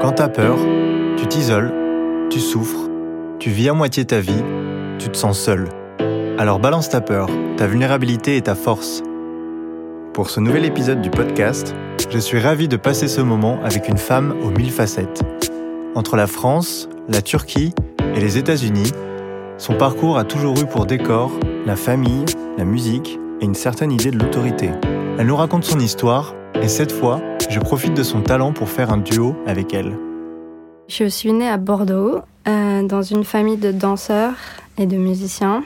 Quand t'as peur, tu t'isoles, tu souffres, tu vis à moitié ta vie, tu te sens seul. Alors balance ta peur, ta vulnérabilité et ta force. Pour ce nouvel épisode du podcast, je suis ravi de passer ce moment avec une femme aux mille facettes. Entre la France, la Turquie et les États-Unis, son parcours a toujours eu pour décor la famille, la musique et une certaine idée de l'autorité. Elle nous raconte son histoire et cette fois, je profite de son talent pour faire un duo avec elle. Je suis née à Bordeaux, euh, dans une famille de danseurs et de musiciens.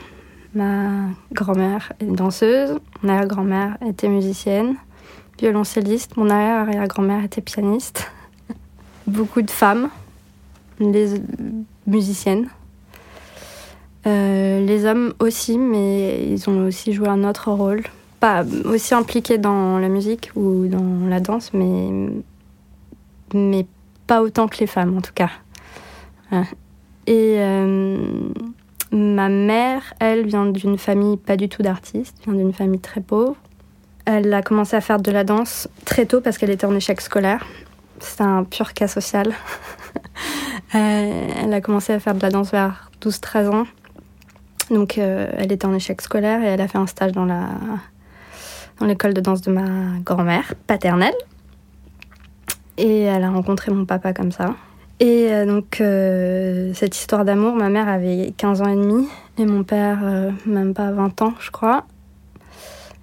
Ma grand-mère est danseuse, mon arrière-grand-mère était musicienne, violoncelliste, mon arrière-arrière-grand-mère était pianiste. Beaucoup de femmes, les musiciennes. Euh, les hommes aussi, mais ils ont aussi joué un autre rôle. Pas aussi impliqués dans la musique ou dans la danse, mais, mais pas autant que les femmes en tout cas. Et euh, ma mère, elle vient d'une famille pas du tout d'artistes, vient d'une famille très pauvre. Elle a commencé à faire de la danse très tôt parce qu'elle était en échec scolaire. C'est un pur cas social. Euh, elle a commencé à faire de la danse vers 12-13 ans. Donc euh, elle était en échec scolaire et elle a fait un stage dans la l'école de danse de ma grand-mère paternelle. Et elle a rencontré mon papa comme ça. Et euh, donc euh, cette histoire d'amour, ma mère avait 15 ans et demi et mon père même pas 20 ans, je crois.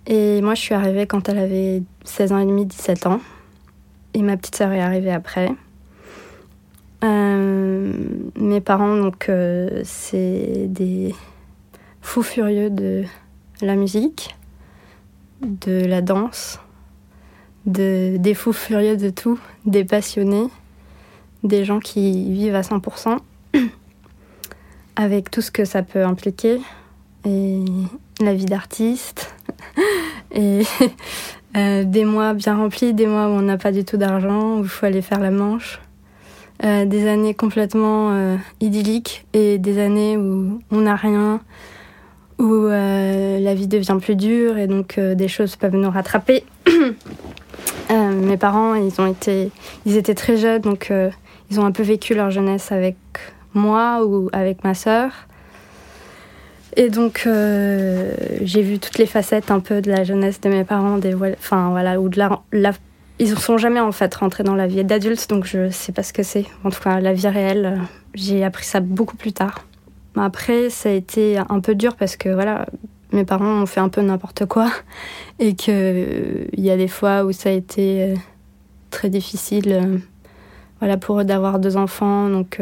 Et moi je suis arrivée quand elle avait 16 ans et demi, 17 ans. Et ma petite sœur est arrivée après. mes parents, donc, c'est des fou furieux de la musique, de la danse, de, des fous furieux de tout, des passionnés, des gens qui vivent à 100% avec tout ce que ça peut impliquer et la vie d'artiste et euh, des mois bien remplis, des mois où on n'a pas du tout d'argent, où il faut aller faire la manche. Euh, des années complètement euh, idylliques et des années où on n'a rien, où euh, la vie devient plus dure et donc euh, des choses peuvent nous rattraper. Euh, mes parents, ils ont été, ils étaient très jeunes, donc ils ont un peu vécu leur jeunesse avec moi ou avec ma sœur. Et donc j'ai vu toutes les facettes un peu de la jeunesse de mes parents, des, enfin voilà, ou de la, ils ne sont jamais en fait rentrés dans la vie d'adulte, donc je sais pas ce que c'est. En tout cas, la vie réelle, j'ai appris ça beaucoup plus tard. Après, ça a été un peu dur parce que voilà, mes parents ont fait un peu n'importe quoi et qu'il euh, y a des fois où ça a été euh, très difficile euh, voilà, pour eux d'avoir deux enfants. Donc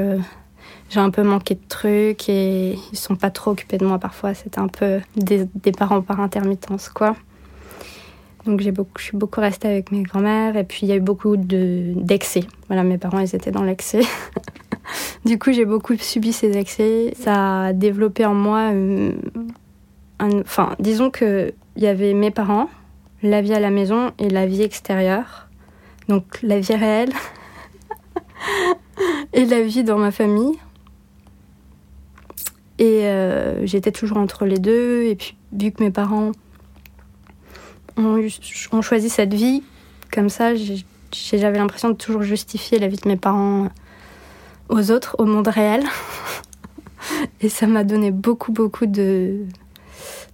j'ai un peu manqué de trucs et ils sont pas trop occupés de moi parfois. C'était un peu des, parents par intermittence, quoi. Donc j'ai beaucoup, je suis beaucoup restée avec mes grands-mères et puis il y a eu beaucoup d'excès. voilà, mes parents, ils étaient dans l'excès. Du coup, j'ai beaucoup subi ces accès. Ça a développé en moi. Euh, enfin, disons qu'il y avait mes parents, la vie à la maison et la vie extérieure. Donc, la vie réelle et la vie dans ma famille. Et euh, j'étais toujours entre les deux. Et puis, vu que mes parents ont, ont choisi cette vie, comme ça, j'avais l'impression de toujours justifier la vie de mes parents aux autres, au monde réel. Et ça m'a donné beaucoup, beaucoup de,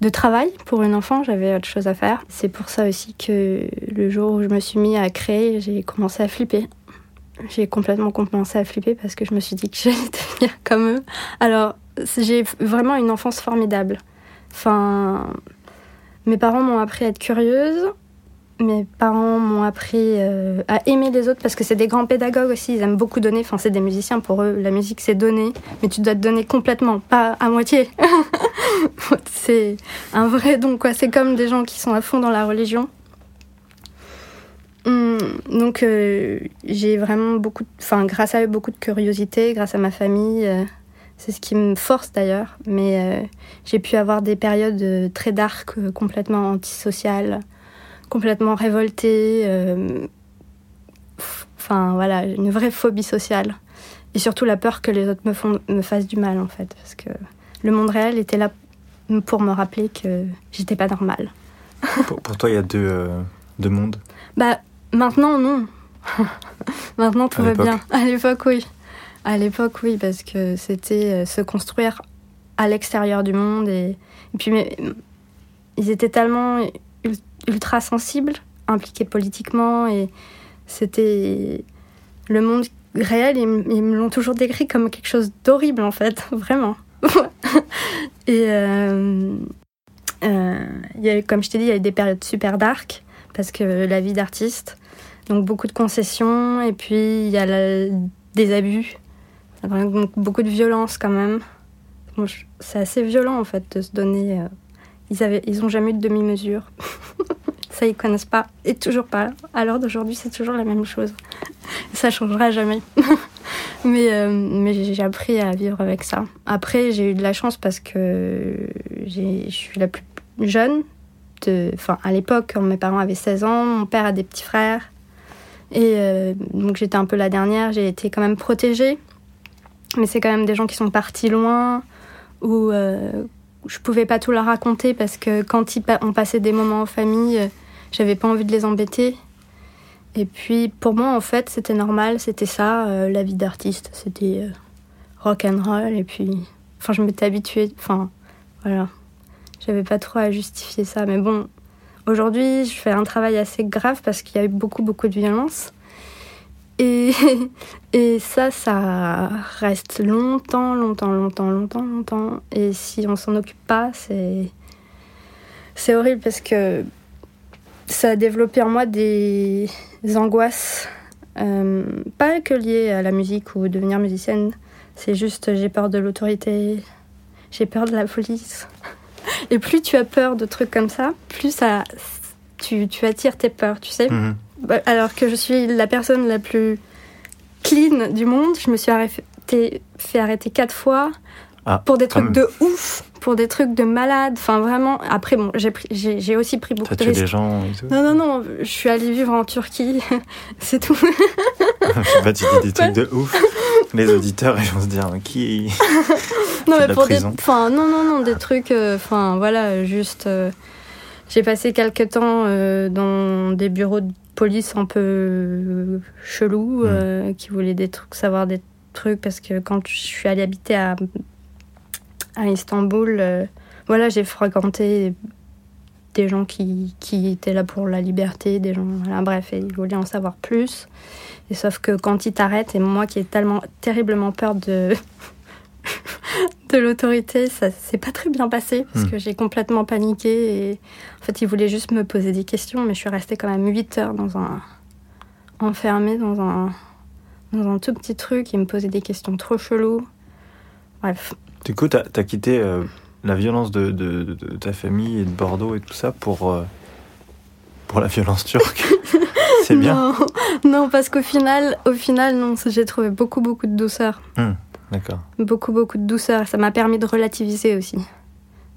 de travail pour une enfant. J'avais autre chose à faire. C'est pour ça aussi que le jour où je me suis mis à créer, j'ai commencé à flipper. J'ai complètement commencé à flipper parce que je me suis dit que j'allais devenir comme eux. Alors, j'ai vraiment une enfance formidable. Enfin, mes parents m'ont appris à être curieuse, mes parents m'ont appris euh, à aimer les autres parce que c'est des grands pédagogues aussi. Ils aiment beaucoup donner. Enfin, c'est des musiciens pour eux. La musique, c'est donner, mais tu dois te donner complètement, pas à moitié. c'est un vrai don, quoi. C'est comme des gens qui sont à fond dans la religion. Hum, donc, euh, j'ai vraiment beaucoup, enfin, grâce à eux, beaucoup de curiosité, grâce à ma famille. Euh, c'est ce qui me force d'ailleurs. Mais j'ai pu avoir des périodes très dark, complètement antisociales complètement révoltée. Euh, enfin, voilà, une vraie phobie sociale. Et surtout la peur que les autres me, font, me fassent du mal, en fait. Parce que le monde réel était là pour me rappeler que j'étais pas normale. pour, toi, il y a deux, euh, deux mondes? Bah, maintenant, non. Maintenant, tout va bien. À l'époque, oui. À l'époque, oui, parce que c'était euh, se construire à l'extérieur du monde. Et, et puis, mais, ils étaient tellement ultra sensibles, impliqués politiquement. Et c'était le monde réel. Ils, ils me l'ont toujours décrit comme quelque chose d'horrible, en fait. Vraiment. et euh, euh, comme je t'ai dit, il y a eu des périodes super dark, parce que la vie d'artiste. Donc beaucoup de concessions et puis il y a des abus, donc beaucoup de violence quand même. C'est assez violent en fait de se donner. Ils avaient, ils ont jamais eu de demi-mesure. Ça ils connaissent pas et toujours pas. L'heure d'aujourd'hui c'est toujours la même chose. Ça changera jamais. mais euh, j'ai appris à vivre avec ça. Après j'ai eu de la chance parce que je suis la plus jeune. Enfin à l'époque quand mes parents avaient 16 ans, mon père a des petits frères. Et euh, donc j'étais un peu la dernière, j'ai été quand même protégée. Mais c'est quand même des gens qui sont partis loin, où euh, je pouvais pas tout leur raconter parce que quand ils on passait des moments en famille, euh, j'avais pas envie de les embêter. Et puis pour moi en fait c'était normal, c'était ça, euh, la vie d'artiste, c'était euh, rock and roll. Et puis, enfin je m'étais habituée, enfin voilà, j'avais pas trop à justifier ça. Mais bon, Aujourd'hui, je fais un travail assez grave parce qu'il y a eu beaucoup, beaucoup de violence. Et, et ça, ça reste longtemps, longtemps, longtemps, longtemps, longtemps. Et si on s'en occupe pas, c'est, c'est horrible parce que ça a développé en moi des angoisses, euh, pas que liées à la musique ou devenir musicienne. C'est juste, j'ai peur de l'autorité, j'ai peur de la police. Et plus tu as peur de trucs comme ça, plus ça, tu, tu attires tes peurs, tu sais. Mhm. Bah, Alors que je suis la personne la plus clean du monde, je me suis arrêté, fait arrêter quatre fois Ah, pour des trucs même. de ouf, pour des trucs de malade. Enfin, vraiment. Après, bon, j'ai aussi pris beaucoup de tué des risques. gens et tout Non, non, non, je suis allée vivre en Turquie, c'est tout. Je sais pas, tu dis des trucs de ouf. Les auditeurs, ils vont se dire qui. Non, de mais pour des. prison. Enfin, non, non, non, des trucs. euh, Enfin, voilà, juste. euh, J'ai passé quelques temps euh, dans des bureaux de police un peu euh, chelous, Mm. euh, qui voulaient des trucs, savoir des trucs, parce que quand je suis allée habiter à, à Istanbul, euh, voilà, j'ai fréquenté des gens qui, qui étaient là pour la liberté, des gens, voilà, bref, et ils voulaient en savoir plus. Et sauf que quand ils t'arrêtent, et moi qui ai tellement terriblement peur de, de l'autorité, ça s'est pas très bien passé parce Hmm. que j'ai complètement paniqué et en fait ils voulaient juste me poser des questions, mais je suis restée quand même 8 heures dans un enfermée dans un dans un tout petit truc. Ils me posaient des questions trop cheloues. Bref, Du coup, t'as as quitté euh, la violence de, de- ta famille et de Bordeaux et tout ça pour, euh, pour la violence turque. C'est bien. Non, non, parce qu'au final, au final, non, j'ai trouvé beaucoup, beaucoup de douceur. D'accord. Beaucoup, beaucoup de douceur. Ça m'a permis de relativiser aussi.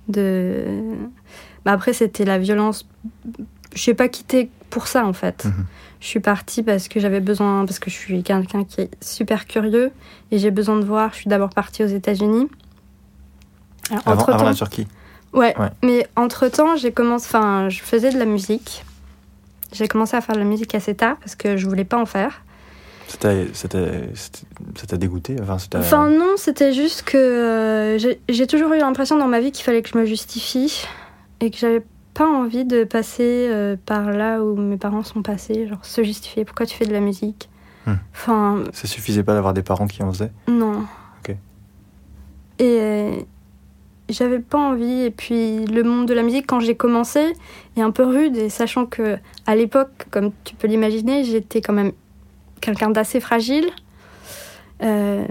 De... Bah après, c'était la violence. Je n'ai pas quitté pour ça, en fait. Mhm. Je suis partie parce que j'avais besoin, parce que je suis quelqu'un qui est super curieux et j'ai besoin de voir. Je suis d'abord partie aux États-Unis. Avant, entre-temps- avant la Turquie. Ouais. Ouais. Mais entre temps, j'ai commencé. Enfin, je faisais de la musique. J'ai commencé à faire de la musique assez tard parce que je voulais pas en faire. T'a dégoûté enfin, non, c'était juste que euh, j'ai- toujours eu l'impression dans ma vie qu'il fallait que je me justifie et que j'avais pas envie de passer euh, par là où mes parents sont passés, genre se justifier. Pourquoi tu fais de la musique? Hmm. Enfin Ça suffisait pas d'avoir des parents qui en faisaient? Non. Ok. Et euh, j'avais pas envie. Et puis le monde de la musique, quand j'ai commencé, est un peu rude. Et sachant que à l'époque, comme tu peux l'imaginer, j'étais quand même quelqu'un d'assez fragile, euh,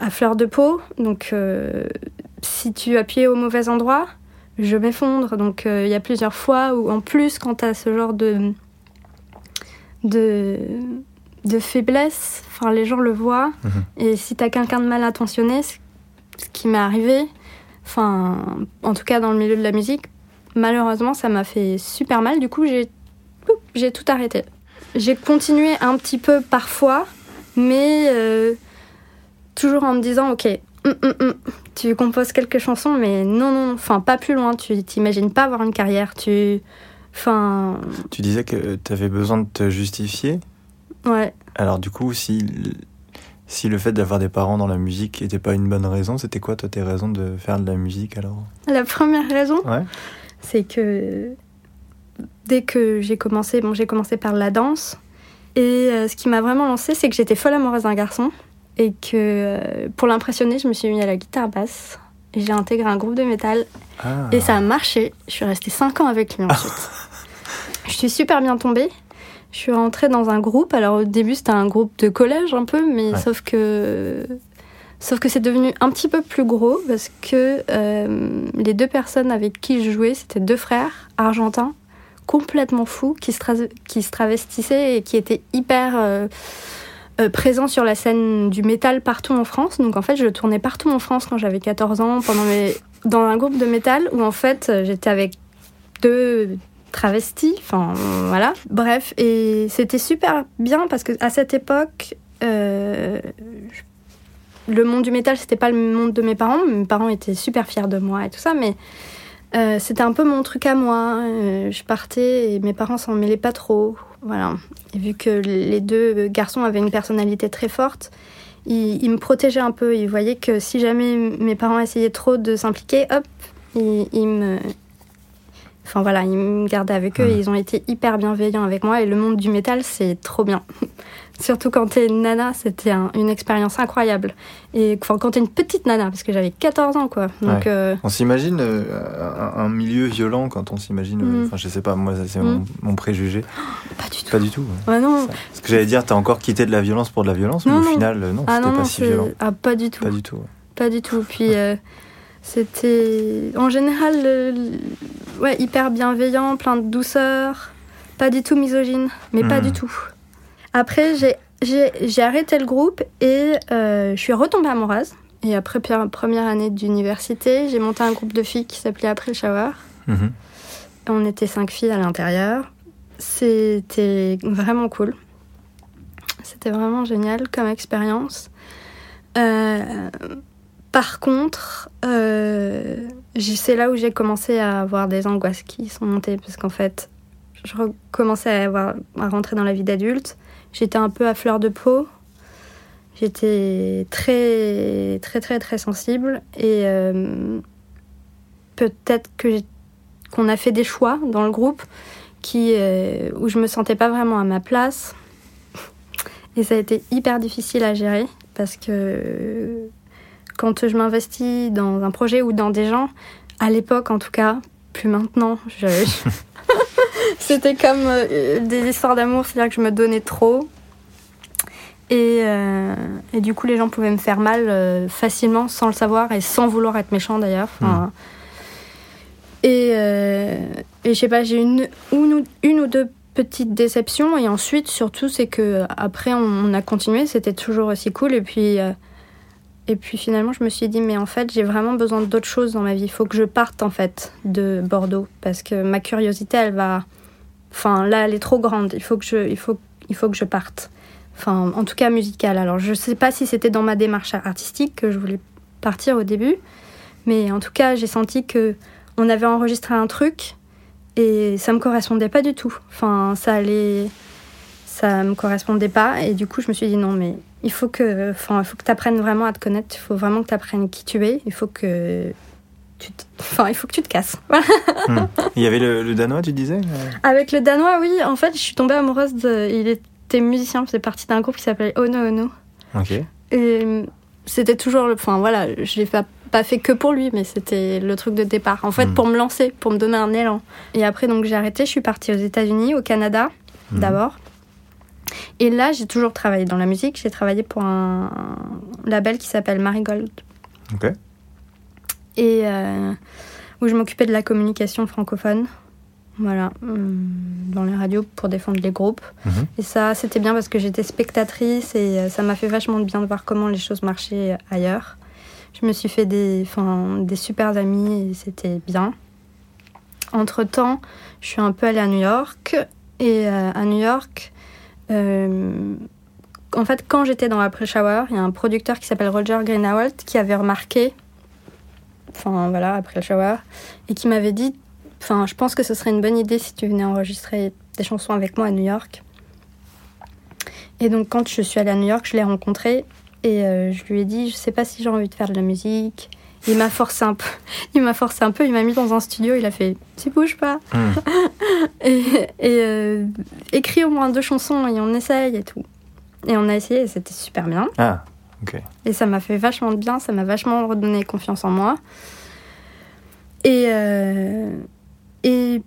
à fleur de peau. Donc euh, si tu appuyais au mauvais endroit, je m'effondre. Donc euh, il y a plusieurs fois où, en plus, quand tu as ce genre de de, de faiblesse, enfin les gens le voient. Mhm. Et si t'as quelqu'un de mal intentionné, ce qui m'est arrivé, enfin, en tout cas dans le milieu de la musique, malheureusement, ça m'a fait super mal. Du coup, j'ai oup, j'ai tout arrêté. J'ai continué un petit peu parfois, mais euh, toujours en me disant, ok, hum, hum, hum, tu composes quelques chansons, mais non, non, enfin, pas plus loin. Tu t'imagines pas avoir une carrière. Tu, enfin, Tu disais que tu avais besoin de te justifier Ouais. Alors du coup, si, si le fait d'avoir des parents dans la musique n'était pas une bonne raison, c'était quoi toi tes raisons de faire de la musique alors? La première raison, Ouais. c'est que dès que j'ai commencé, bon, j'ai commencé par la danse. Et euh, ce qui m'a vraiment lancé, c'est que j'étais folle amoureuse d'un garçon. Et que euh, pour l'impressionner, je me suis mis à la guitare basse. Et j'ai intégré un groupe de métal. Ah. Et ça a marché. Je suis restée 5 ans avec lui ensuite. je suis super bien tombée. Je suis rentrée dans un groupe. Alors au début, c'était un groupe de collège un peu, mais Ouais. sauf que. Sauf que c'est devenu un petit peu plus gros parce que euh, les deux personnes avec qui je jouais, c'était deux frères argentins, complètement fous, qui se, qui se travestissaient et qui étaient hyper euh, euh, présents sur la scène du métal partout en France. Donc en fait, je tournais partout en France quand j'avais 14 ans, pendant mes... dans un groupe de métal où en fait, j'étais avec deux travestis, enfin voilà. Bref, et c'était super bien parce que à cette époque, euh, le monde du métal, c'était pas le monde de mes parents. Mes parents étaient super fiers de moi et tout ça, mais euh, c'était un peu mon truc à moi. Euh, je partais et mes parents s'en mêlaient pas trop. Voilà. Et vu que les deux garçons avaient une personnalité très forte, ils, ils me protégeaient un peu. Ils voyaient que si jamais mes parents essayaient trop de s'impliquer, hop, ils, ils me. Enfin voilà, ils me gardaient avec eux et ils ont été hyper bienveillants avec moi. Et le monde du métal, c'est trop bien. Surtout quand t'es une nana, c'était un- une expérience incroyable. Et enfin, quand t'es une petite nana, parce que j'avais 14 ans, quoi. Donc, Ouais. euh, On s'imagine euh, un, un milieu violent quand on s'imagine. euh, Mm. Enfin, je sais pas, moi, c'est Mm. mon, mon préjugé. pas du tout. Pas du tout. ouais. Ouais, non. Parce que j'allais dire, t'as encore quitté de la violence pour de la violence, mais au non. final, euh, non, Ah c'était non, pas non, si violent. ah, pas du tout. Pas du tout. Pas du tout. Puis euh, c'était en général le- ouais, hyper bienveillant, plein de douceur, pas du tout misogyne, mais pas du tout. Après, j'ai- arrêté le groupe et euh, je suis retombée amoureuse. Et après première année d'université, j'ai monté un groupe de filles qui s'appelait Après le Shower. Mhm. On était cinq filles à l'intérieur. C'était vraiment cool. C'était vraiment génial comme expérience. Euh, par contre, euh, c'est là où j'ai commencé à avoir des angoisses qui sont montées parce qu'en fait, je commençais à, avoir, à rentrer dans la vie d'adulte. J'étais un peu à fleur de peau. J'étais très, très, très, très sensible et euh, peut-être que qu'on a fait des choix dans le groupe qui, euh, où je me sentais pas vraiment à ma place. Et ça a été hyper difficile à gérer parce que quand je m'investis dans un projet ou dans des gens, à l'époque en tout cas, plus maintenant, je- c'était comme euh, des histoires d'amour, c'est-à-dire que je me donnais trop. Et, euh, et du coup, les gens pouvaient me faire mal euh, facilement, sans le savoir et sans vouloir être méchant d'ailleurs. Enfin, Et, et je sais pas, j'ai eu une, une, ou- une ou deux petites déceptions. Et ensuite, surtout, c'est que après, on, on a continué. C'était toujours aussi cool. Et puis, et puis finalement, je me suis dit, mais en fait, j'ai vraiment besoin d'autres choses dans ma vie. Il faut que je parte en fait de Bordeaux parce que ma curiosité, elle va. Enfin, là, elle est trop grande. Il faut que je, il faut, il faut que je parte. Enfin, en tout cas, musicale. Alors, je sais pas si c'était dans ma démarche artistique que je voulais partir au début, mais en tout cas, j'ai senti que on avait enregistré un truc et ça me correspondait pas du tout. Enfin, ça allait, ça me correspondait pas et du coup, je me suis dit non, mais il faut que, enfin, il faut que tu apprennes vraiment à te connaître. Il faut vraiment que tu apprennes qui tu es. Il faut que tu, te- enfin, il faut que tu te casses. Hmm. Il y avait le, le danois, tu disais euh Avec le danois, oui. En fait, je suis tombée amoureuse de. Il était musicien, faisait partie d'un groupe qui s'appelait Ono Ono. Ok. Et euh, c'était toujours le. Enfin voilà, je l'ai pas, pas fait que pour lui, mais c'était le truc de départ. En fait, Mm. pour me lancer, pour me donner un élan. Et après, donc j'ai arrêté, je suis partie aux États-Unis, au Canada, Mhm. d'abord. Et là, j'ai toujours travaillé dans la musique. J'ai travaillé pour un label qui s'appelle Marigold. Ok. Et euh, où je m'occupais de la communication francophone. Voilà, hum, dans les radios pour défendre les groupes. Mhm. Et ça, c'était bien parce que j'étais spectatrice et euh, ça m'a fait vachement de bien de voir comment les choses marchaient ailleurs. Je me suis fait des, des super amis et c'était bien. Entre-temps, je suis un peu allée à New York. Et euh, à New York, euh, en fait, quand j'étais dans Après Shower, il y a un producteur qui s'appelle Roger Greenawalt qui avait remarqué, enfin voilà, Après le Shower, et qui m'avait dit Enfin, je pense que ce serait une bonne idée si tu venais enregistrer des chansons avec moi à New York. Et donc, quand je suis allée à New York, je l'ai rencontré et euh, je lui ai dit, je sais pas si j'ai envie de faire de la musique. Il m'a forcé un peu. Il m'a forcé un peu. Il m'a mis dans un studio. Il a fait, tu bouges pas. Hmm. et et euh, écris au moins deux chansons et on essaye et tout. Et on a essayé et c'était super bien. Ah, Et ça m'a fait vachement de bien, ça m'a vachement redonné confiance en moi. Et, euh, et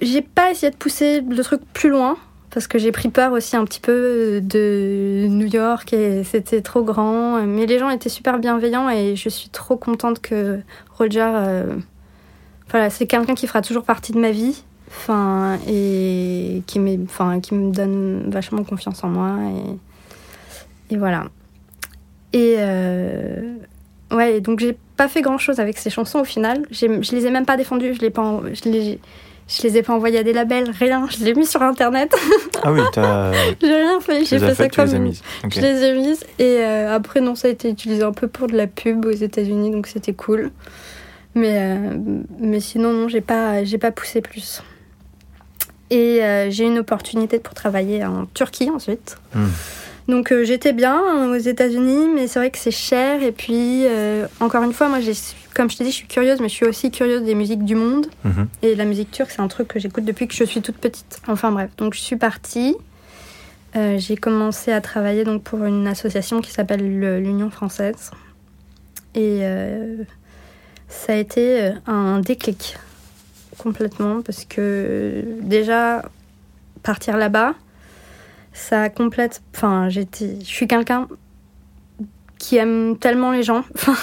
j'ai pas essayé de pousser le truc plus loin, parce que j'ai pris peur aussi un petit peu de New York et c'était trop grand. Mais les gens étaient super bienveillants et je suis trop contente que Roger. euh, voilà, c'est quelqu'un qui fera toujours partie de ma vie. Enfin, et qui, enfin, qui me donne vachement confiance en moi. Et, et voilà. Et euh, ouais, donc j'ai pas fait grand chose avec ces chansons au final. Je les ai même pas défendues, je les, pas, je les, je les ai pas envoyées à des labels, rien. Je les ai mis sur internet. Ah oui, t'as- j'ai rien fait, j'ai as fait ça tu les as comme. mises. Je les ai mises et euh, après, non, ça a été utilisé un peu pour de la pub aux États-Unis, donc c'était cool. Mais, euh, mais sinon, non, j'ai pas, pas poussé plus. Et euh, j'ai eu une opportunité pour travailler en Turquie ensuite. Hmm. Donc euh, j'étais bien euh, aux États-Unis, mais c'est vrai que c'est cher. Et puis, euh, encore une fois, moi, comme je t'ai dit, je suis curieuse, mais je suis aussi curieuse des musiques du monde. Mhm. Et la musique turque, c'est un truc que j'écoute depuis que je suis toute petite. Enfin bref, donc je suis partie. Euh, j'ai commencé à travailler donc pour une association qui s'appelle le- l'Union française. Et ça a été un déclic complètement parce que déjà partir là-bas, ça complète. Enfin, j'étais, je suis quelqu'un qui aime tellement les gens. Enfin,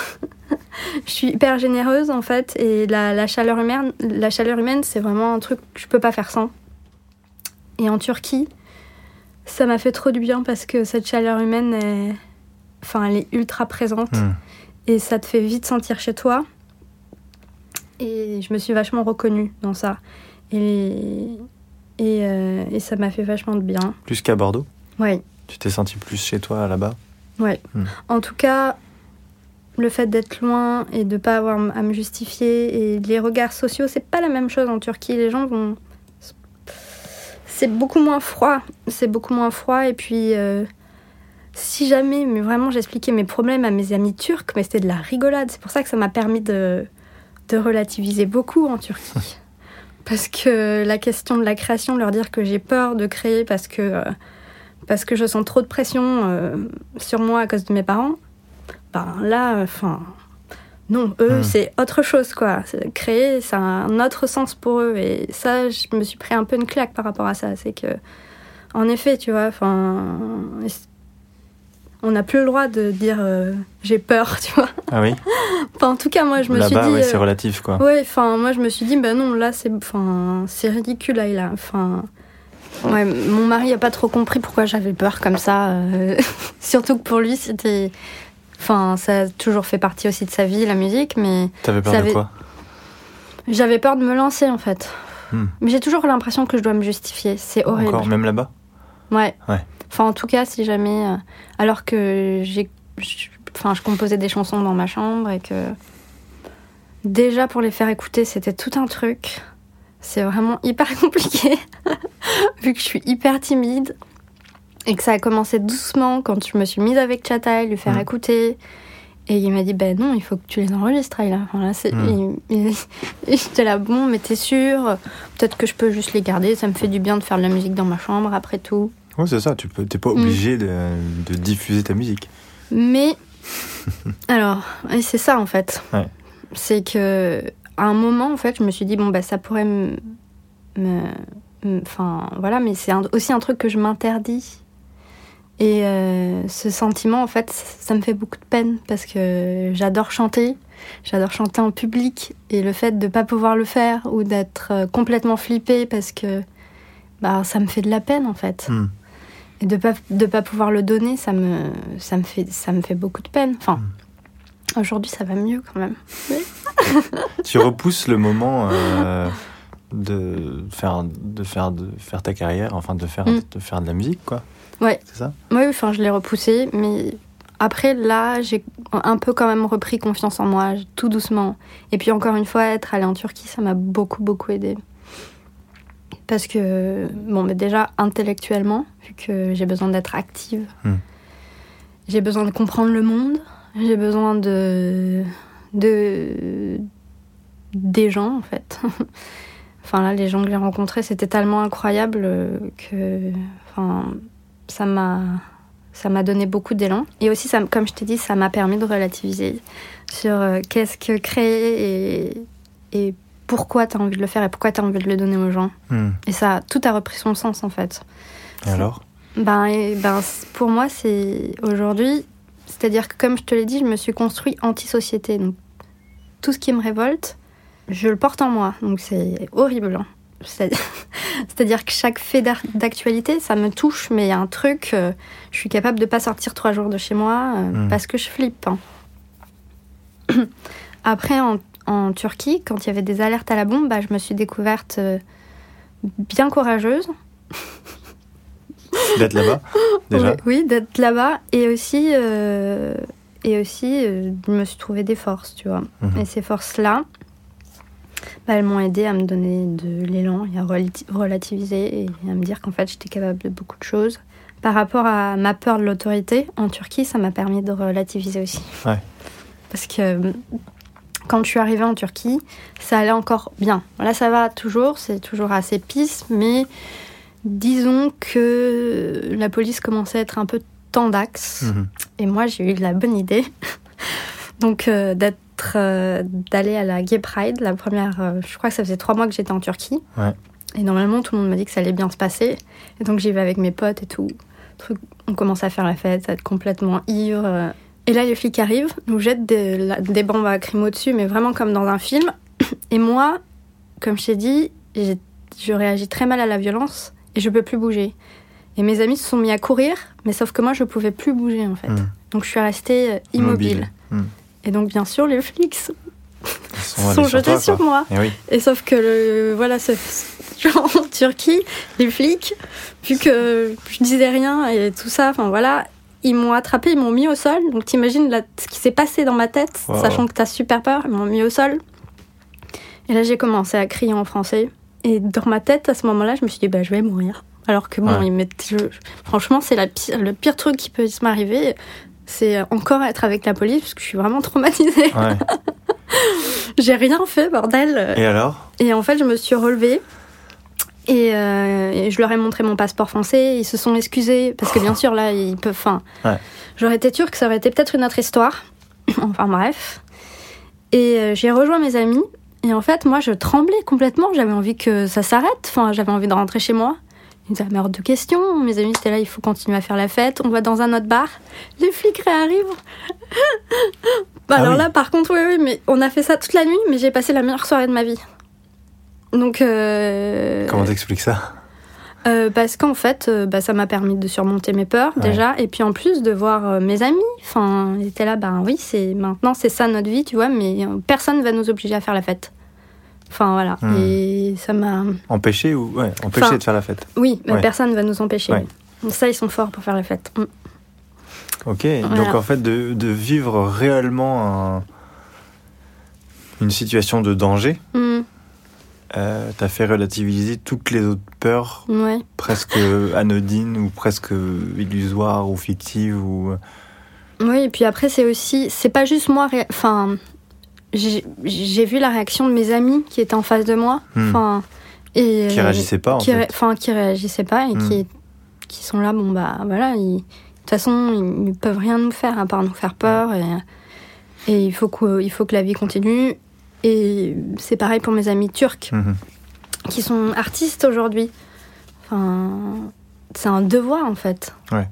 je suis hyper généreuse en fait et la, la chaleur humaine, la chaleur humaine, c'est vraiment un truc que je peux pas faire sans. Et en Turquie, ça m'a fait trop du bien parce que cette chaleur humaine, est, enfin, elle est ultra présente Hmm. et ça te fait vite sentir chez toi. Et je me suis vachement reconnue dans ça. Et, et, euh, et ça m'a fait vachement de bien. Plus qu'à Bordeaux Ouais. Tu t'es senti plus chez toi là-bas Ouais. Hmm. En tout cas, le fait d'être loin et de pas avoir à me justifier et les regards sociaux, c'est pas la même chose en Turquie. Les gens vont. C'est beaucoup moins froid. C'est beaucoup moins froid. Et puis, euh, si jamais, mais vraiment, j'expliquais mes problèmes à mes amis turcs, mais c'était de la rigolade. C'est pour ça que ça m'a permis de, de relativiser beaucoup en Turquie. Parce que la question de la création, leur dire que j'ai peur de créer parce que. euh, parce que je sens trop de pression euh, sur moi à cause de mes parents, ben là, enfin, non, eux, Hmm. c'est autre chose, quoi. Créer, ça a un autre sens pour eux. Et ça, je me suis pris un peu une claque par rapport à ça. C'est que, en effet, tu vois, enfin, on n'a plus le droit de dire euh, j'ai peur, tu vois. Ah oui Enfin, en tout cas, moi, je me suis Là-bas, dit. ouais, c'est euh, relatif quoi. Ouais, enfin, moi je me suis dit, ben non, là c'est, enfin, c'est ridicule, là, il a, enfin, ouais, mon mari a pas trop compris pourquoi j'avais peur comme ça. euh, Surtout que pour lui, c'était, enfin, ça a toujours fait partie aussi de sa vie, la musique, mais T'avais peur de quoi? J'avais peur de me lancer en fait. Hmm. Mais j'ai toujours l'impression que je dois me justifier, c'est horrible. Encore, même là-bas? Ouais. Ouais. Enfin, en tout cas, si jamais, euh, alors que j'ai, enfin, je composais des chansons dans ma chambre et que déjà pour les faire écouter, c'était tout un truc. C'est vraiment hyper compliqué, vu que je suis hyper timide et que ça a commencé doucement quand je me suis mise avec Chataï, lui faire Mm. écouter. Et il m'a dit, ben non, il faut que tu les enregistres, Ayla. Enfin, là, c'est... Mm. J'étais là, bon, mais t'es sûr Peut-être que je peux juste les garder, ça me fait du bien de faire de la musique dans ma chambre, après tout. Ouais, c'est ça, tu t'es pas Hmm. obligé de, de diffuser ta musique. Mais alors, c'est ça en fait. Ouais. C'est que à un moment en fait, je me suis dit bon bah ça pourrait me, enfin voilà, mais c'est aussi un truc que je m'interdis. Et euh, ce sentiment en fait, ça me fait beaucoup de peine parce que j'adore chanter, j'adore chanter en public et le fait de pas pouvoir le faire ou d'être euh, complètement flippée parce que bah ça me fait de la peine en fait. Hmm. Et de pas de pas pouvoir le donner, ça me ça me fait ça me fait beaucoup de peine. Enfin, aujourd'hui ça va mieux quand même. Tu repousses le moment euh, de, faire, de, faire, de faire ta carrière, enfin de faire, Hmm. de faire de la musique, quoi. Ouais. C'est ça? Oui, enfin je l'ai repoussé, mais après là j'ai un peu quand même repris confiance en moi, tout doucement. Et puis encore une fois, être allée en Turquie, ça m'a beaucoup beaucoup aidé. Parce que, bon, mais déjà intellectuellement, vu que j'ai besoin d'être active, Hmm. j'ai besoin de comprendre le monde, j'ai besoin de. de. des gens, en fait. enfin, là, les gens que j'ai rencontrés, c'était tellement incroyable euh, que. Enfin, ça m'a. Ça m'a donné beaucoup d'élan. Et aussi, ça, comme je t'ai dit, ça m'a permis de relativiser sur euh, qu'est-ce que créer et, et pourquoi tu as envie de le faire et pourquoi tu as envie de le donner aux gens. Hmm. Et ça, tout a repris son sens en fait. Et alors? Ben, et ben, pour moi, c'est aujourd'hui, c'est-à-dire que comme je te l'ai dit, je me suis construit anti-société. Donc, tout ce qui me révolte, je le porte en moi. Donc, c'est horrible. hein. C'est- C'est-à-dire que chaque fait d'actualité, ça me touche, mais il y a un truc, euh, je suis capable de pas sortir trois jours de chez moi euh, Mm. parce que je flippe. hein. Après, en, en Turquie, quand il y avait des alertes à la bombe, bah, je me suis découverte euh, bien courageuse. D'être là-bas Déjà Oui, oui, d'être là-bas et aussi, euh, et aussi euh, je me suis trouvé des forces, tu vois. Mhm. Et ces forces-là, bah, elles m'ont aidé à me donner de l'élan et à relati- relativiser et à me dire qu'en fait j'étais capable de beaucoup de choses. Par rapport à ma peur de l'autorité, en Turquie, ça m'a permis de relativiser aussi. Ouais. Parce que quand je suis arrivée en Turquie, ça allait encore bien. Là, ça va toujours, c'est toujours assez pisse, mais disons que la police commençait à être un peu tendax. Mhm. Et moi, j'ai eu la bonne idée. Donc, euh, d'être, euh, d'aller à la Gay Pride, la première. euh, je crois que ça faisait trois mois que j'étais en Turquie. Ouais. Et normalement, tout le monde m'a dit que ça allait bien se passer. Et donc, j'y vais avec mes potes et tout. On commence à faire la fête, à être complètement ivre. Et là, les flics arrivent, nous jettent des, la- des bombes à crimo dessus, mais vraiment comme dans un film. Et moi, comme je t'ai dit, je réagis très mal à la violence et je peux plus bouger. Et mes amis se sont mis à courir, mais sauf que moi, je pouvais plus bouger en fait. Mhm. Donc je suis restée euh, immobile. Hmm. Et donc bien sûr, les flics sont, sont, sont allés sur jetés toi, sur moi. Et oui. Et sauf que le, voilà, ce- genre, en Turquie, les flics, vu que je disais rien et tout ça, enfin voilà, ils m'ont attrapé, ils m'ont mis au sol. Donc t'imagines là, ce qui s'est passé dans ma tête, Wow. sachant que t'as super peur, ils m'ont mis au sol. Et là j'ai commencé à crier en français. Et dans ma tête, à ce moment-là, je me suis dit, bah je vais mourir. Alors que bon, Ouais. je- franchement, c'est pire- le pire truc qui peut m'arriver. C'est encore être avec la police parce que je suis vraiment traumatisée. Ouais. J'ai rien fait, bordel. Et alors? Et en fait, je me suis relevée. Et, euh, et je leur ai montré mon passeport français. Ils se sont excusés. Parce que bien sûr, là, ils peuvent. Enfin, Ouais. j'aurais été turque, ça aurait été peut-être une autre histoire. enfin, bref. Et euh, j'ai rejoint mes amis. Et en fait, moi, je tremblais complètement. J'avais envie que ça s'arrête. Enfin, j'avais envie de rentrer chez moi. Ils me disaient, de question. Mes amis étaient là, il faut continuer à faire la fête. On va dans un autre bar. Les flics réarrivent. Bah, Ah alors oui. là, par contre, oui, oui, mais on a fait ça toute la nuit, mais j'ai passé la meilleure soirée de ma vie. Donc, euh, Comment t'expliques ça? euh, parce qu'en fait, euh, bah, ça m'a permis de surmonter mes peurs Ouais. déjà, et puis en plus de voir euh, mes amis. Enfin, ils étaient là, ben oui, c'est maintenant c'est ça notre vie, tu vois, mais personne va nous obliger à faire la fête. Enfin voilà, Hmm. et ça m'a. Empêcher ou ouais, Enfin, de faire la fête. Oui, bah, Ouais. personne va nous empêcher. Ouais. Ça, ils sont forts pour faire la fête. Mm. Ok. Donc en fait, de, de vivre réellement un- une situation de danger, Mm. Euh, t'as fait relativiser toutes les autres peurs Ouais. presque anodines ou presque illusoires ou fictives ou Oui, et puis après, c'est aussi. C'est pas juste moi. ré- Enfin. J'ai vu la réaction de mes amis qui étaient en face de moi. Hmm. Enfin. Et, qui euh, réagissaient pas en qui, ré- fait. enfin, qui réagissaient pas et Mm. qui, qui sont là, bon bah voilà, ils- de toute façon ils, ils peuvent rien nous faire à part nous faire peur et, et il faut que, il faut que la vie continue. Et c'est pareil pour mes amis turcs Mhm. qui sont artistes aujourd'hui. Enfin, c'est un devoir en fait. Ouais.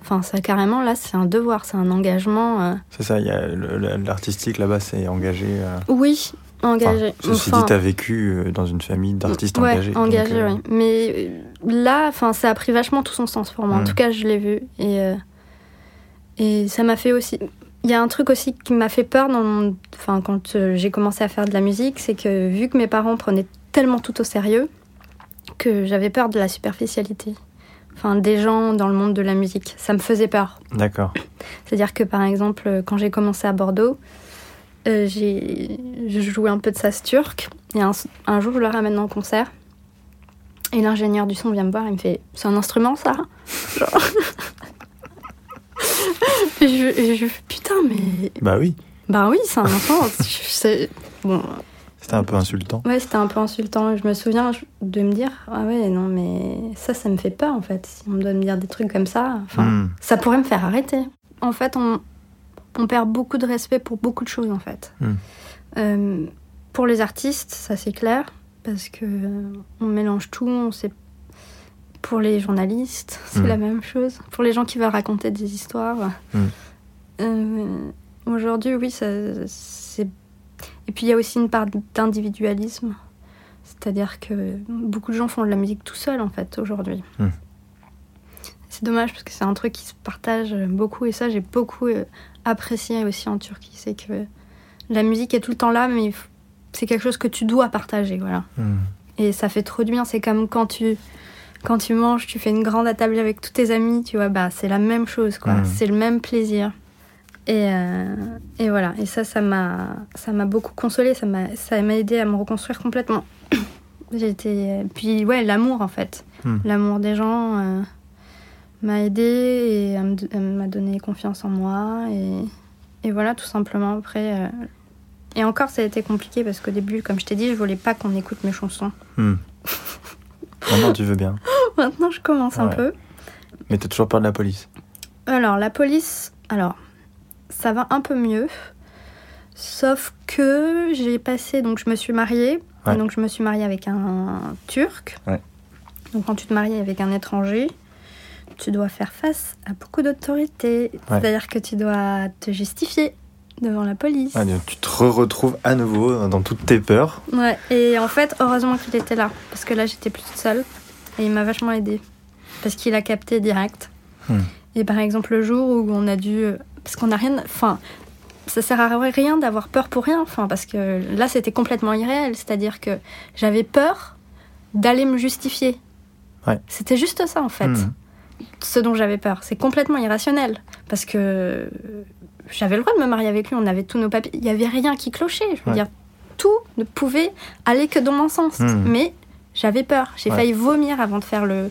Enfin, ça carrément là, c'est un devoir, c'est un engagement. euh, C'est ça. L'artistique là-bas, c'est engagé. euh, Oui, engagé. enfin, ceci Enfin, dit, t'as vécu euh, dans une famille d'artistes ouais, engagés. donc, engagé, euh, oui. Mais là, enfin, ça a pris vachement tout son sens pour moi. En Mm. tout cas, je l'ai vu et et ça m'a fait aussi. Il y a un truc aussi qui m'a fait peur dans mon- enfin quand euh, j'ai commencé à faire de la musique, c'est que vu que mes parents prenaient tellement tout au sérieux, que j'avais peur de la superficialité. Enfin, des gens dans le monde de la musique, ça me faisait peur. D'accord. C'est-à-dire que par exemple, quand j'ai commencé à Bordeaux, euh, j'ai je jouais un peu de sas turc et un, un jour je le ramène en concert Et l'ingénieur du son vient me voir, il me fait C'est un instrument ça? Genre. je, je Putain, mais. Bah oui, Bah oui, c'est un c'est- Bon, c'était un peu insultant. ouais, c'était un peu insultant. Je me souviens de me dire Ah ouais, non, mais ça, ça me fait peur en fait. Si on me doit me dire des trucs comme ça, enfin, Hmm. ça pourrait me faire arrêter. En fait, on, on perd beaucoup de respect pour beaucoup de choses en fait. Hmm. Euh, pour les artistes, ça c'est clair, parce que euh, on mélange tout. On sait... Pour les journalistes, c'est la même chose. Pour les gens qui veulent raconter des histoires. Hmm. Euh, Aujourd'hui, oui, c'est. Et puis il y a aussi une part d'individualisme. C'est-à-dire que beaucoup de gens font de la musique tout seuls, en fait, aujourd'hui. Hmm. C'est dommage parce que c'est un truc qui se partage beaucoup et ça, j'ai beaucoup euh, apprécié aussi en Turquie. C'est que la musique est tout le temps là, mais c'est quelque chose que tu dois partager, voilà. Et ça fait trop de bien. C'est comme quand tu, quand tu manges, tu fais une grande à table avec tous tes amis, tu vois, bah, c'est la même chose, quoi. Mhm. C'est le même plaisir. Et, euh, et voilà. Et ça, ça m'a, ça m'a beaucoup consolé. Ça m'a, ça m'a aidé à me reconstruire complètement. J'étais, puis ouais, l'amour en fait, Mhm. l'amour des gens euh, m'a aidé et m'a donné confiance en moi et, et voilà tout simplement après. euh, et encore, ça a été compliqué parce qu'au début, comme je t'ai dit, je voulais pas qu'on écoute mes chansons. Hmm. Maintenant, tu veux bien. Maintenant, je commence un peu. Mais t'as toujours peur de la police. Alors, la police, alors, ça va un peu mieux. Sauf que j'ai passé, donc je me suis mariée. Ouais. Et donc, je me suis mariée avec un Turc. Ouais. Donc, quand tu te maries avec un étranger, tu dois faire face à beaucoup d'autorité. C'est-à-dire que tu dois te justifier devant la police. Ah, tu te retrouves à nouveau dans toutes tes peurs. Ouais, et en fait, heureusement qu'il était là. Parce que là, j'étais plus toute seule. Et il m'a vachement aidé. Parce qu'il a capté direct. Hmm. Et par exemple, le jour où on a dû. Parce qu'on n'a rien. Enfin, ça sert à rien d'avoir peur pour rien. Enfin, parce que là, c'était complètement irréel. C'est-à-dire que j'avais peur d'aller me justifier. Ouais. C'était juste ça, en fait. Hmm. Ce dont j'avais peur. C'est complètement irrationnel. Parce que j'avais le droit de me marier avec lui. On avait tous nos papiers. Il n'y avait rien qui clochait. Je veux Ouais. dire, tout ne pouvait aller que dans mon sens. Hmm. Mais j'avais peur. J'ai Ouais. failli vomir avant de faire le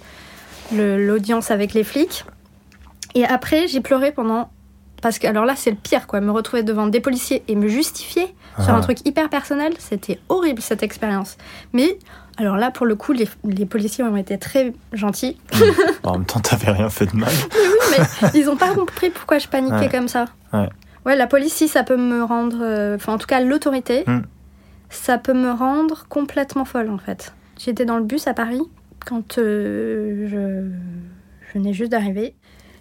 le- l'audience avec les flics. Et après, j'ai pleuré pendant. Parce que, alors là, c'est le pire, quoi. Me retrouver devant des policiers et me justifier sur Ah. un truc hyper personnel, c'était horrible cette expérience. Mais, alors là, pour le coup, les, les policiers ont été très gentils. En même temps, t'avais rien fait de mal. Oui, mais ils ont pas compris pourquoi je paniquais Ouais. comme ça. Ouais. Ouais, la police, si, ça peut me rendre. euh, Enfin, en tout cas, l'autorité, Hmm. ça peut me rendre complètement folle, en fait. J'étais dans le bus à Paris quand euh, je, je venais juste d'arriver.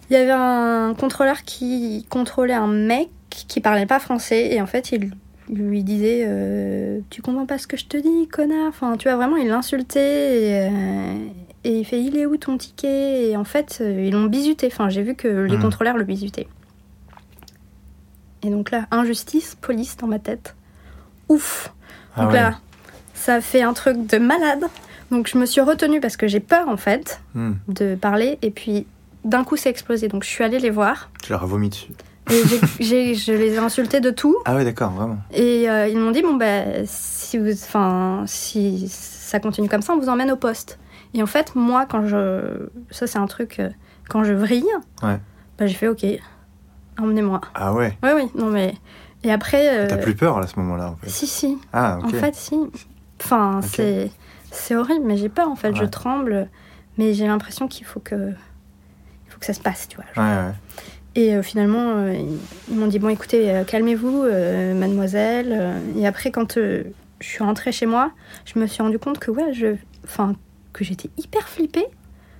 Il y avait un contrôleur qui contrôlait un mec qui parlait pas français et en fait, il lui disait euh, Tu comprends pas ce que je te dis, connard Enfin, tu vois, vraiment, il l'insultait et, euh, et il fait Il est où ton ticket? Et en fait, euh, ils l'ont bisuté. Enfin, j'ai vu que les Hmm. contrôleurs le bisutaient. Et donc là, injustice, police dans ma tête. Ouf Ah donc ouais. là, ça fait un truc de malade. Donc je me suis retenue parce que j'ai peur en fait Hmm. de parler. Et puis d'un coup, c'est explosé. Donc je suis allée les voir. Tu leur as vomi dessus. J'ai- je les ai insultés de tout. Ah ouais, d'accord, vraiment. Et euh, ils m'ont dit bon, bah, si, vous, si ça continue comme ça, on vous emmène au poste. Et en fait, moi, quand je. Ça, c'est un truc. euh, Quand je vrille, Ouais. bah, j'ai fait ok, emmenez-moi. Ah ouais. Oui, oui, non mais. Et après. euh, T'as plus peur à ce moment-là, en fait. Si, si. Ah, ok. En fait, si. Enfin, c'est c'est horrible, mais j'ai peur en fait. Je tremble, mais j'ai l'impression qu'il faut que il faut que ça se passe, tu vois. Ouais, ouais. Et euh, finalement, euh, ils, m'ont dit bon, écoutez, euh, calmez-vous, mademoiselle. Et après, quand je suis rentrée chez moi, je me suis rendu compte que ouais, je, enfin, que j'étais hyper flippée.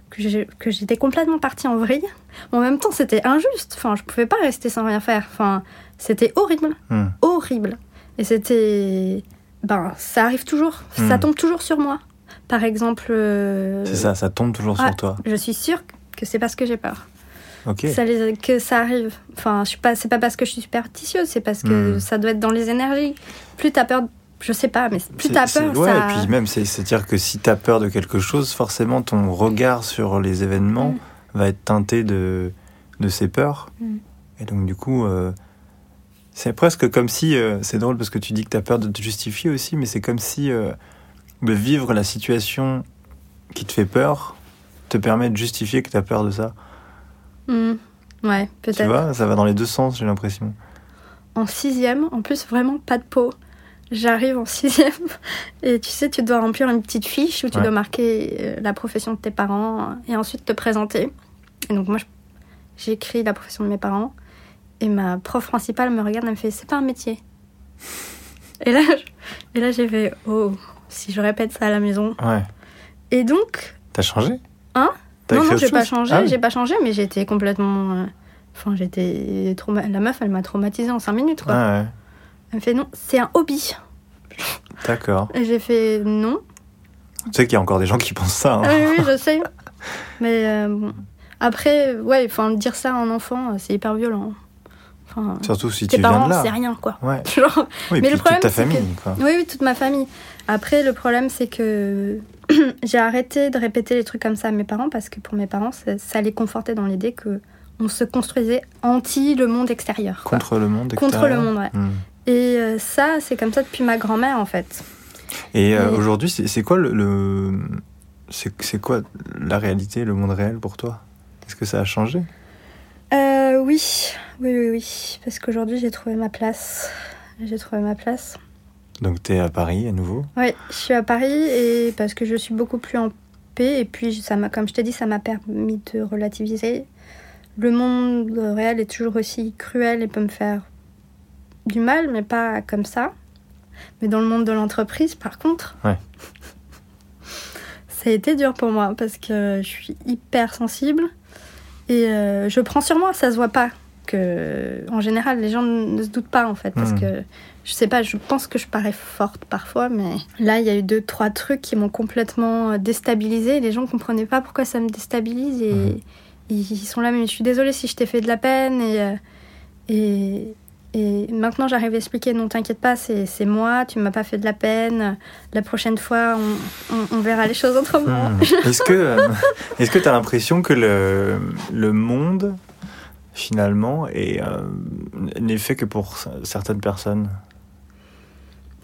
Que j'étais complètement partie en vrille. En même temps, c'était injuste. Enfin, je pouvais pas rester sans rien faire. Enfin, c'était horrible Hmm. horrible. Et c'était. Ben, ça arrive toujours. Hmm. Ça tombe toujours sur moi. Par exemple. euh, C'est ça, ça tombe toujours Ah. sur toi. Je suis sûre que c'est parce que j'ai peur. Ok. Ça les- que ça arrive. Enfin, je suis pas. C'est pas parce que je suis superstitieuse, c'est parce que Hmm. ça doit être dans les énergies. Plus t'as peur. Je sais pas, mais plus t'as peur, Ouais, ça. et puis même, c'est- c'est-à-dire que si t'as peur de quelque chose, forcément, ton regard sur les événements Mm. va être teinté de, de ces peurs. Mm. Et donc, du coup, euh, c'est presque comme si. euh, c'est drôle parce que tu dis que t'as peur de te justifier aussi, mais c'est comme si euh, de vivre la situation qui te fait peur te permet de justifier que tu as peur de ça. Hmm. Ouais, Tu peut-être. vois, ça va dans les deux sens, j'ai l'impression. En sixième, en plus, vraiment pas de peau. J'arrive en sixième et tu sais, tu dois remplir une petite fiche où tu Ouais. dois marquer euh, la profession de tes parents et ensuite te présenter. Et donc moi, écrit la profession de mes parents et ma prof principale me regarde et me fait c'est pas un métier. Et là, je- et là j'ai fait oh si je répète ça à la maison. Ouais. Et donc T'as changé? Hein? Non non j'ai pas changé, Ah oui. j'ai pas changé mais j'étais complètement euh, Enfin, j'étais trauma... La meuf, elle m'a traumatisée en 5 minutes, quoi. Ah ouais. Elle me fait non, c'est un hobby. D'accord. Et j'ai fait non. Tu sais qu'il y a encore des gens qui pensent ça. hein. Ah oui, oui, je sais. Mais euh, bon. Après, ouais, enfin, dire ça à un enfant, euh, c'est hyper violent. Enfin, Surtout si tes tu viens parents, de là. c'est rien, quoi. Ouais. Genre, Oui, Mais puis le problème, toute ta que- famille, quoi. Oui, oui, toute ma famille. Après, le problème, c'est que j'ai arrêté de répéter les trucs comme ça à mes parents parce que pour mes parents, ça, ça les confortait dans l'idée que on se construisait anti le monde extérieur. quoi. Contre le monde Contre extérieur. le monde, ouais. Hmm. Et euh, ça, c'est comme ça depuis ma grand-mère, en fait. Et euh, Et- aujourd'hui, c'est quoi le, c'est quoi la réalité, le monde réel pour toi? Est-ce que ça a changé? Euh, oui, oui, oui, oui. Parce qu'aujourd'hui, j'ai trouvé ma place. J'ai trouvé ma place. Donc t'es à Paris à nouveau. Oui, je suis à Paris et parce que je suis beaucoup plus en paix. Et puis, ça m'a, comme je t'ai dit, ça m'a permis de relativiser. Le monde réel est toujours aussi cruel et peut me faire du mal, mais pas comme ça. Mais dans le monde de l'entreprise, par contre, Ouais. ça a été dur pour moi parce que je suis hyper sensible et euh, je prends sur moi. Ça se voit pas que, en général, les gens ne se doutent pas en fait parce Mhm. que je sais pas, je pense que je parais forte parfois, mais là, il y a eu deux, trois trucs qui m'ont complètement euh, déstabilisée. Les gens comprenaient pas pourquoi ça me déstabilise et Mhm. ils sont là, mais je suis désolée si je t'ai fait de la peine. Et, euh, et, et maintenant, j'arrive à expliquer non, t'inquiète pas, c'est moi, tu m'as pas fait de la peine. La prochaine fois, on, on- on verra les choses autrement. Hmm. Est-ce que euh, est-ce que t'as l'impression que le le monde finalement est euh, n'est fait que pour certaines personnes?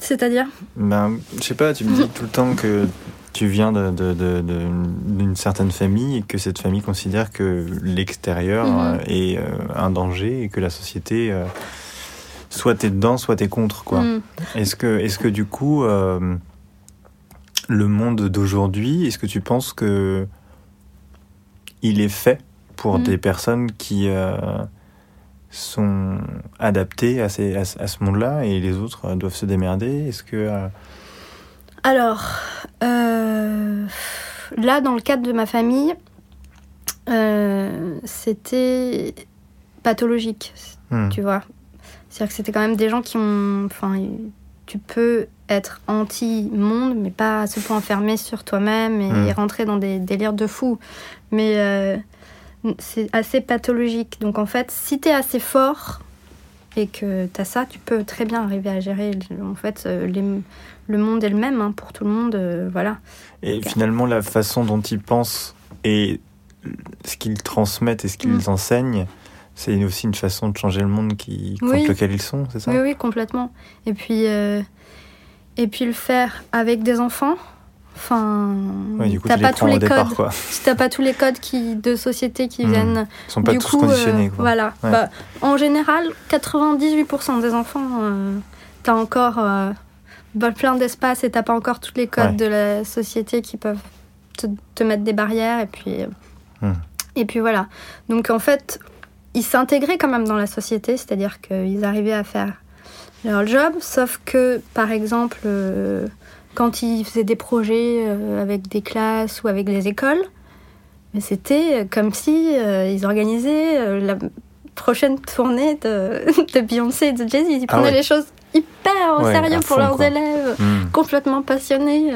C'est-à-dire Ben, je sais pas, tu me dis tout le temps que tu viens de- de- de- de- d'une certaine famille et que cette famille considère que l'extérieur Mhm. euh, est euh, un danger et que la société, euh, soit t'es dedans, soit t'es contre, quoi. Mm. Est-ce que, est que du coup, euh, le monde d'aujourd'hui, est-ce que tu penses que il est fait pour Mhm. des personnes qui euh, sont adaptées à, ces, à, ce- à ce monde-là et les autres euh, doivent se démerder Est-ce que euh, Alors, euh, là, dans le cadre de ma famille, euh, c'était pathologique, hmm, tu vois. C'est-à-dire que c'était quand même des gens qui ont. Enfin, tu peux être anti-monde, mais pas à ce point enfermé sur toi-même et, et rentrer dans des délires de fou. Mais c'est assez pathologique. Donc en fait, si t'es assez fort et que t'as ça, tu peux très bien arriver à gérer. En fait, euh, les- le monde est le même hein, pour tout le monde. euh, voilà. Et finalement, la façon dont ils pensent et ce qu'ils transmettent et ce qu'ils Mm. enseignent, c'est aussi une façon de changer le monde qui, contre Oui. lequel ils sont, c'est ça? Oui, oui, complètement. Et puis, euh, et puis le faire avec des enfants. Enfin, Ouais, t'as tu pas tous les départ, codes. quoi. Si t'as pas tous les codes qui, de société qui Hmm. viennent. Ils sont pas du tous coup, conditionnés, euh, quoi. voilà. Ouais. Bah, en général, 98% des enfants, euh, t'as encore euh, bah, plein d'espace et t'as pas encore tous les codes Ouais. de la société qui peuvent te, te mettre des barrières et puis euh, Hmm. et puis voilà. Donc en fait, ils s'intégraient quand même dans la société, c'est-à-dire qu'ils arrivaient à faire leur job, sauf que par exemple, euh, quand ils faisaient des projets euh, avec des classes ou avec les écoles, mais c'était comme si euh, ils organisaient euh, la prochaine tournée de, de Beyoncé et de Jay-Z. Ils Ah prenaient ouais. les choses hyper au Ouais, sérieux pour fond, leurs quoi. élèves, Hmm. complètement passionnés.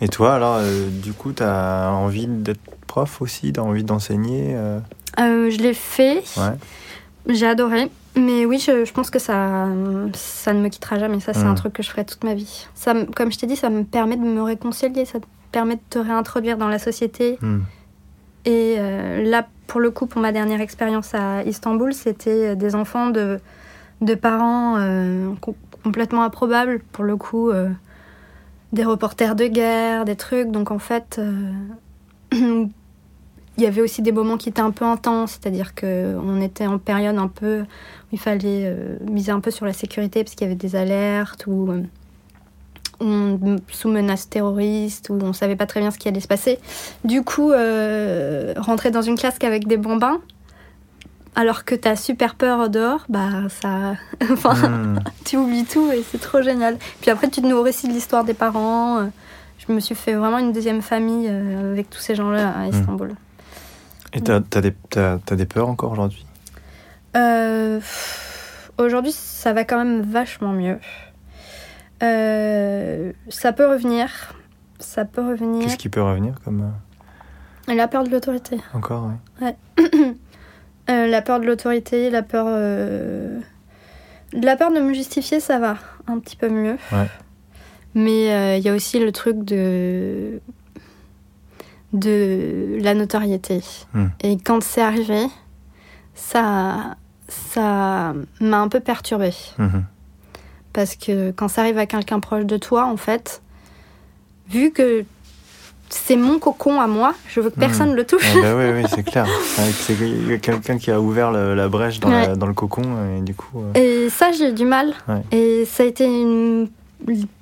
Et toi, alors, euh, du coup, t'as envie d'être prof aussi, t'as envie d'enseigner euh, Euh, je l'ai fait, Ouais. j'ai adoré. Mais oui, je, je pense que ça, ça ne me quittera jamais. Ça, c'est un truc que je ferai toute ma vie. Ça, comme je t'ai dit, ça me permet de me réconcilier, ça te permet de te réintroduire dans la société. Hmm. Et euh, là, pour le coup, pour ma dernière expérience à Istanbul, c'était des enfants de, de parents euh, com- complètement improbables. Pour le coup, euh, des reporters de guerre, des trucs. Donc en fait, euh, il y avait aussi des moments qui étaient un peu intenses, c'est-à-dire qu'on était en période un peu où il fallait euh, miser un peu sur la sécurité parce qu'il y avait des alertes ou euh, on, sous menace terroriste ou on savait pas très bien ce qui allait se passer. Du coup, euh, rentrer dans une classe avec des bambins, alors que t'as super peur dehors, bah ça. enfin, Hmm. tu oublies tout et c'est trop génial. Puis après, tu te nourris de l'histoire des parents. Je me suis fait vraiment une deuxième famille avec tous ces gens-là à Istanbul. Et t'as t'as des, t'as- t'as des peurs encore aujourd'hui? Euh, Aujourd'hui, ça va quand même vachement mieux. Euh, ça peut revenir. Ça peut revenir. Qu'est-ce qui peut revenir comme euh, La peur de l'autorité. encore ouais. Euh, la peur de l'autorité, la peur. euh, La peur de me justifier, ça va un petit peu mieux. Ouais. Mais il y a aussi le truc de. De la notoriété. Hmm. Et quand c'est arrivé, ça. ça m'a un peu perturbée. Mhm. Parce que quand ça arrive à quelqu'un proche de toi, en fait, vu que c'est mon cocon à moi, je veux que Mhm. personne le touche. Bah oui, oui, c'est clair. C'est quelqu'un qui a ouvert le- la brèche dans, la- Ouais. dans le cocon et du coup. euh, Et ça, j'ai eu du mal. Ouais. Et ça a été une-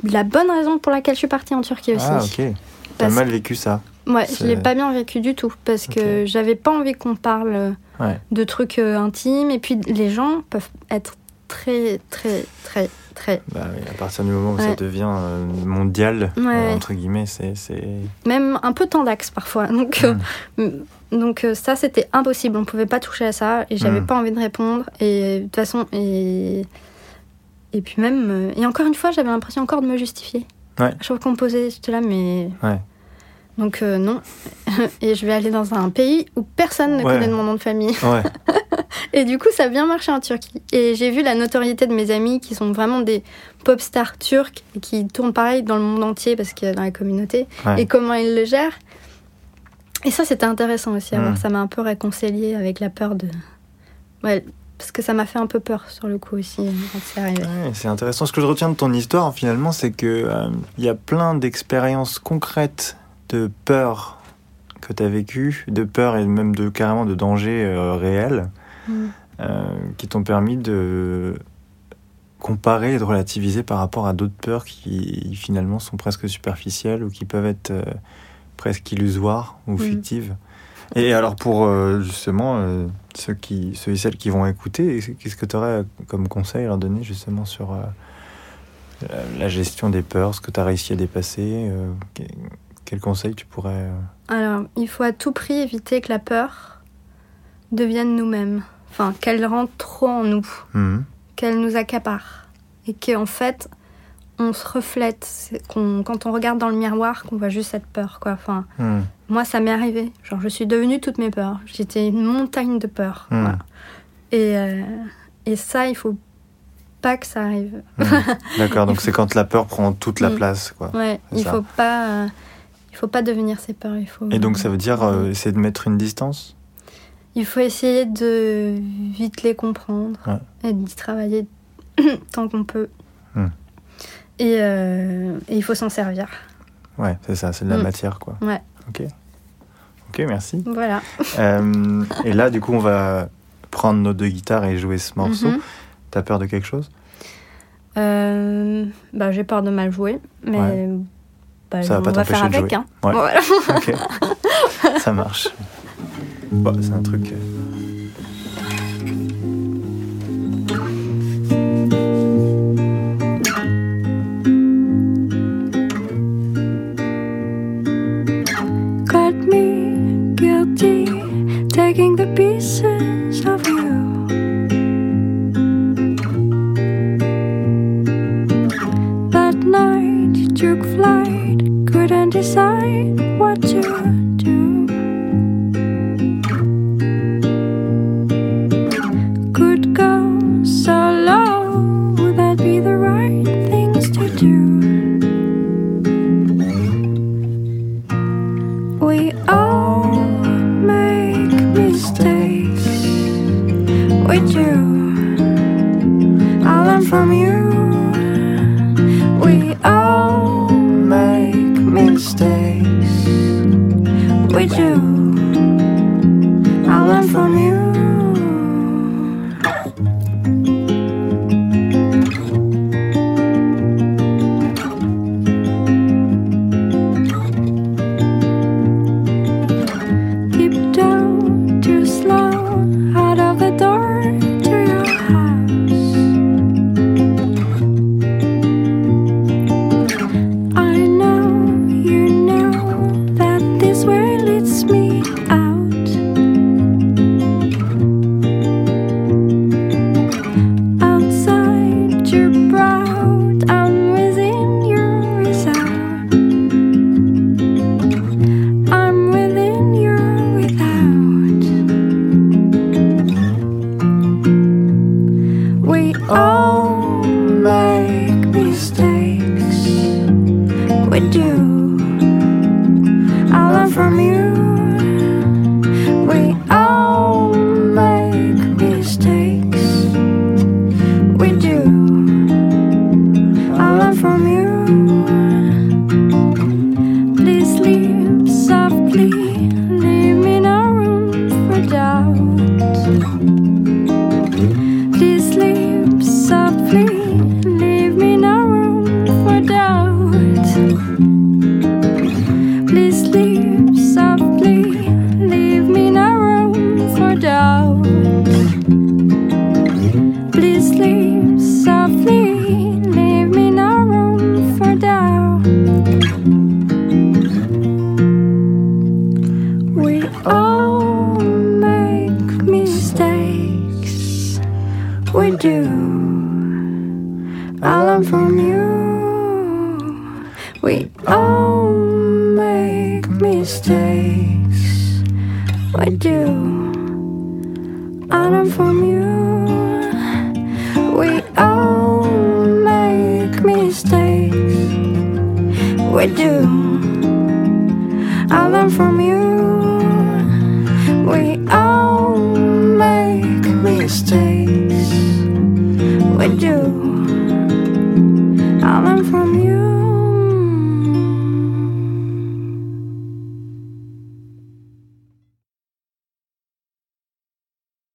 la bonne raison pour laquelle je suis partie en Turquie aussi. Ah ok. T'as mal vécu ça. Ouais, je l'ai pas bien vécu du tout parce que j'avais pas envie qu'on parle euh, Ouais. de trucs euh, intimes. Et puis les gens peuvent être très, très, très, très. Bah oui, à partir du moment où ça devient euh, mondial, Ouais. entre guillemets, c'est. c'est- Même un peu tendax parfois. Donc, euh, donc ça, c'était impossible. On pouvait pas toucher à ça et j'avais Mm. pas envie de répondre. Et de toute façon, et, et puis même. Et encore une fois, j'avais l'impression encore de me justifier. Ouais. Je trouve qu'on me posait, j'étais là, mais. Ouais. Donc euh, non. et je vais aller dans un pays où personne ne Ouais. connaît de mon nom de famille. Ouais. Et du coup, ça a bien marché en Turquie. Et j'ai vu la notoriété de mes amis qui sont vraiment des pop stars turcs et qui tournent pareil dans le monde entier parce qu'il y a dans la communauté Ouais. et comment ils le gèrent. Et ça, c'était intéressant aussi à voir. Mm. Ça m'a un peu réconcilié avec la peur de. Ouais, parce que ça m'a fait un peu peur sur le coup aussi euh, quand c'est arrivé. Ouais, c'est intéressant. Ce que je retiens de ton histoire, finalement, c'est que euh, il y a plein d'expériences concrètes de peur que tu as vécues, de peur et même de carrément de danger euh, réel, Mm. euh, qui t'ont permis de comparer et de relativiser par rapport à d'autres peurs qui finalement sont presque superficielles ou qui peuvent être euh, presque illusoires ou Mm. fictives. Et alors pour euh, justement ceux, qui, ceux et celles qui vont écouter, qu'est-ce que tu aurais comme conseil à leur donner justement sur la- gestion des peurs, ce que tu as réussi à dépasser Quel conseil tu pourrais... euh, Alors, il faut à tout prix éviter que la peur devienne nous-mêmes. Enfin, qu'elle rentre trop en nous. mhm. qu'elle nous accapare et qu'en fait on se reflète quand on regarde dans le miroir qu'on voit juste cette peur quoi enfin Mhm. moi ça m'est arrivé genre je suis devenue toutes mes peurs j'étais une montagne de peurs Hmm. voilà. et euh, et ça il faut pas que ça arrive Mhm. D'accord, donc c'est quand la peur prend toute la Mm. place. Quoi. ouais il ça. faut pas euh, faut pas devenir ces peurs il faut Et donc ça veut dire euh, essayer de mettre une distance? Il faut essayer de vite les comprendre Ouais. et d'y travailler tant qu'on peut Hmm. et, euh, et il faut s'en servir Ouais, c'est ça, c'est de la Mm. matière. quoi. Ouais. Ok. Ok, merci. Voilà. Euh, et là, du coup, on va prendre nos deux guitares et jouer ce morceau. Mhm. T'as peur de quelque chose? Euh, bah, j'ai peur de mal jouer, mais Ouais. Bah, Ça va pas va t'empêcher faire de avec. jouer. Hein. Ouais. Bon, voilà. Ça marche. Bon, c'est un truc. euh, Got me guilty, taking the pieces of you. That night you took flight, couldn't decide what to